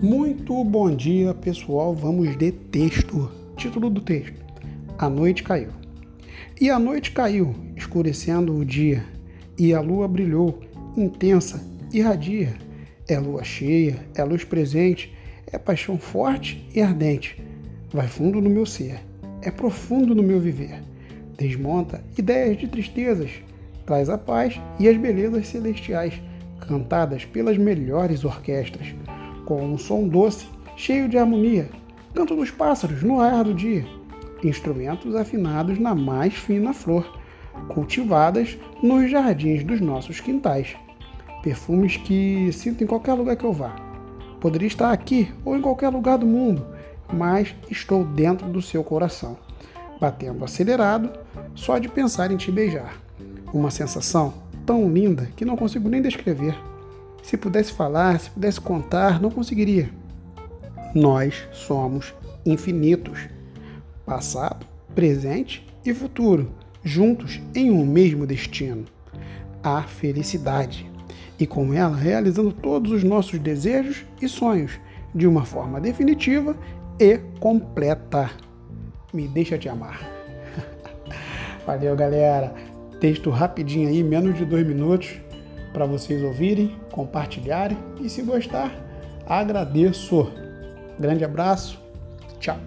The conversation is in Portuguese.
Muito bom dia, pessoal. Vamos de texto. Título do texto: A noite caiu. E a noite caiu, escurecendo o dia, e a lua brilhou, intensa, irradia. É lua cheia, é luz presente, é paixão forte e ardente. Vai fundo no meu ser, é profundo no meu viver. Desmonta ideias de tristezas, traz a paz e as belezas celestiais, cantadas pelas melhores orquestras com um som doce, cheio de harmonia, canto dos pássaros no ar do dia, instrumentos afinados na mais fina flor, cultivadas nos jardins dos nossos quintais, perfumes que sinto em qualquer lugar que eu vá. Poderia estar aqui ou em qualquer lugar do mundo, mas estou dentro do seu coração, batendo acelerado só de pensar em te beijar. Uma sensação tão linda que não consigo nem descrever. Se pudesse falar, se pudesse contar, não conseguiria. Nós somos infinitos. Passado, presente e futuro, juntos em um mesmo destino. A felicidade. E com ela realizando todos os nossos desejos e sonhos de uma forma definitiva e completa. Me deixa te amar. Valeu, galera. Texto rapidinho aí, menos de dois minutos para vocês ouvirem, compartilharem e se gostar, agradeço. Grande abraço, tchau.